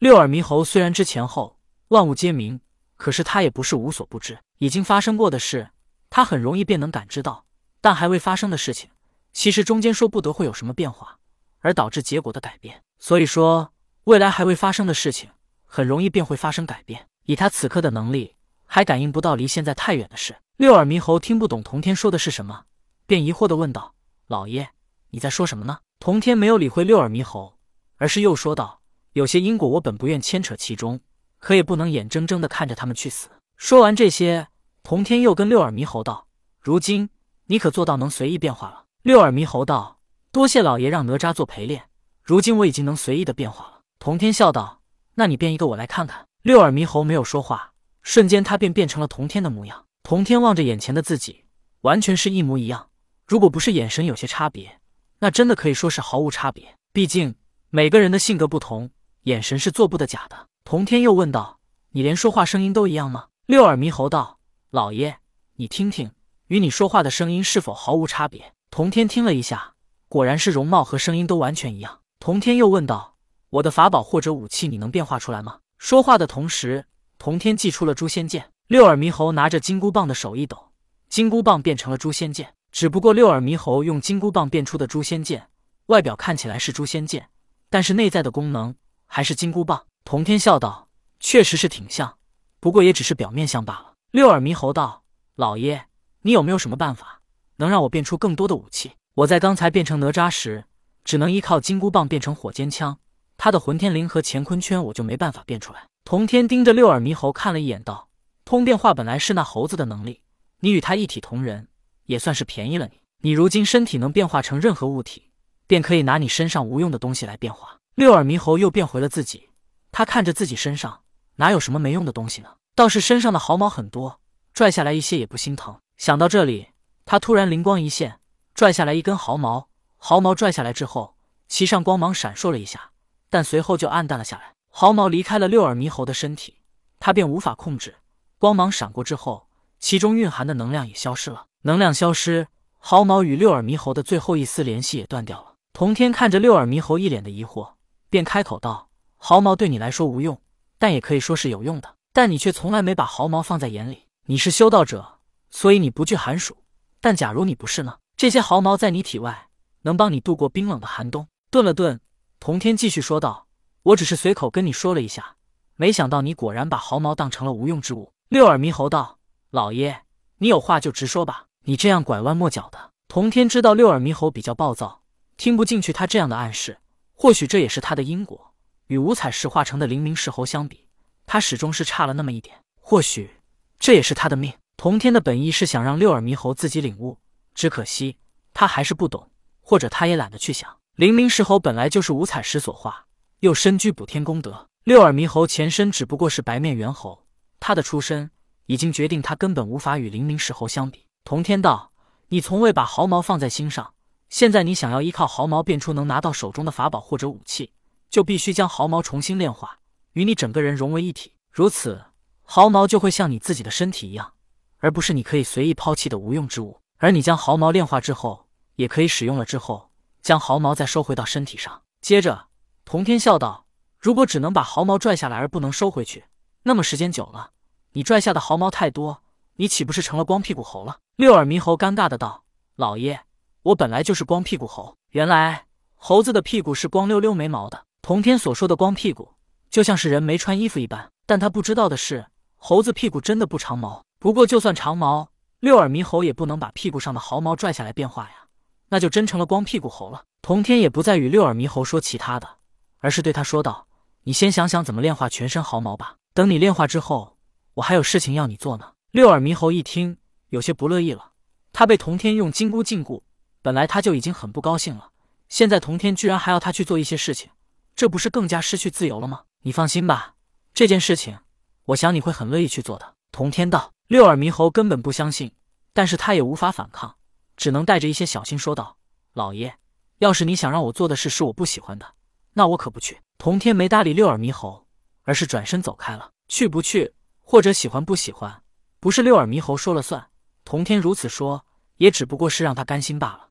六耳猕猴虽然知前后万物皆明，可是他也不是无所不知。已经发生过的事，他很容易便能感知到；但还未发生的事情，其实中间说不得会有什么变化，而导致结果的改变。所以说，未来还未发生的事情，很容易便会发生改变。以他此刻的能力，还感应不到离现在太远的事。六耳猕猴听不懂童天说的是什么，便疑惑的问道：“老爷，你在说什么呢？”童天没有理会六耳猕猴，而是又说道：“有些因果，我本不愿牵扯其中，可也不能眼睁睁的看着他们去死。”说完这些，童天又跟六耳猕猴道：“如今你可做到能随意变化了？”六耳猕猴道：“多谢老爷让哪吒做陪练，如今我已经能随意的变化了。”童天笑道：“那你变一个我来看看。”六耳猕猴没有说话，瞬间他便变成了童天的模样。童天望着眼前的自己，完全是一模一样。如果不是眼神有些差别，那真的可以说是毫无差别。毕竟每个人的性格不同，眼神是做不得假的。童天又问道：“你连说话声音都一样吗？”六耳猕猴道：“老爷，你听听，与你说话的声音是否毫无差别？”童天听了一下，果然是容貌和声音都完全一样。童天又问道：“我的法宝或者武器，你能变化出来吗？”说话的同时，童天祭出了诛仙剑。六耳猕猴拿着金箍棒的手一抖，金箍棒变成了诛仙剑。只不过六耳猕猴用金箍棒变出的诛仙剑，外表看起来是诛仙剑，但是内在的功能还是金箍棒。童天笑道：“确实是挺像，不过也只是表面像罢了。”六耳猕猴道：“老爷，你有没有什么办法能让我变出更多的武器？我在刚才变成哪吒时，只能依靠金箍棒变成火尖枪，他的混天绫和乾坤圈我就没办法变出来。”童天盯着六耳猕猴看了一眼，道。通变化本来是那猴子的能力，你与他一体同仁，也算是便宜了你。你如今身体能变化成任何物体，便可以拿你身上无用的东西来变化。六耳猕猴又变回了自己，他看着自己身上哪有什么没用的东西呢？倒是身上的毫毛很多，拽下来一些也不心疼。想到这里，他突然灵光一现，拽下来一根毫毛。毫毛拽下来之后，其上光芒闪烁了一下，但随后就暗淡了下来。毫毛离开了六耳猕猴的身体，他便无法控制。光芒闪过之后，其中蕴含的能量也消失了。能量消失，毫毛与六耳猕猴的最后一丝联系也断掉了。童天看着六耳猕猴一脸的疑惑，便开口道：“毫毛对你来说无用，但也可以说是有用的。但你却从来没把毫毛放在眼里。你是修道者，所以你不惧寒暑。但假如你不是呢？这些毫毛在你体外，能帮你度过冰冷的寒冬。”顿了顿，童天继续说道：“我只是随口跟你说了一下，没想到你果然把毫毛当成了无用之物。”六耳猕猴道：“老爷，你有话就直说吧，你这样拐弯抹角的。”童天知道六耳猕猴比较暴躁，听不进去他这样的暗示。或许这也是他的因果。与五彩石化成的灵明石猴相比，他始终是差了那么一点。或许这也是他的命。童天的本意是想让六耳猕猴自己领悟，只可惜他还是不懂，或者他也懒得去想。灵明石猴本来就是五彩石所化，又身居补天功德。六耳猕猴前身只不过是白面猿猴。他的出身已经决定，他根本无法与灵明石猴相比。童天道：“你从未把毫毛放在心上，现在你想要依靠毫毛变出能拿到手中的法宝或者武器，就必须将毫毛重新炼化，与你整个人融为一体。如此，毫毛就会像你自己的身体一样，而不是你可以随意抛弃的无用之物。而你将毫毛炼化之后，也可以使用了之后，将毫毛再收回到身体上。”接着，童天笑道：“如果只能把毫毛拽下来而不能收回去。”那么时间久了，你拽下的毫毛太多，你岂不是成了光屁股猴了？六耳猕猴尴尬的道：“老爷，我本来就是光屁股猴。原来猴子的屁股是光溜溜没毛的。”童天所说的光屁股，就像是人没穿衣服一般。但他不知道的是，猴子屁股真的不长毛。不过就算长毛，六耳猕猴也不能把屁股上的毫毛拽下来变化呀，那就真成了光屁股猴了。童天也不再与六耳猕猴说其他的，而是对他说道：“你先想想怎么炼化全身毫毛吧。”等你炼化之后，我还有事情要你做呢。六耳猕猴一听，有些不乐意了。他被童天用金箍禁锢，本来他就已经很不高兴了，现在童天居然还要他去做一些事情，这不是更加失去自由了吗？你放心吧，这件事情，我想你会很乐意去做的。童天道。六耳猕猴根本不相信，但是他也无法反抗，只能带着一些小心说道：“老爷，要是你想让我做的事是我不喜欢的，那我可不去。”童天没搭理六耳猕猴。而是转身走开了。去不去，或者喜欢不喜欢，不是六耳猕猴说了算。童天如此说，也只不过是让他甘心罢了。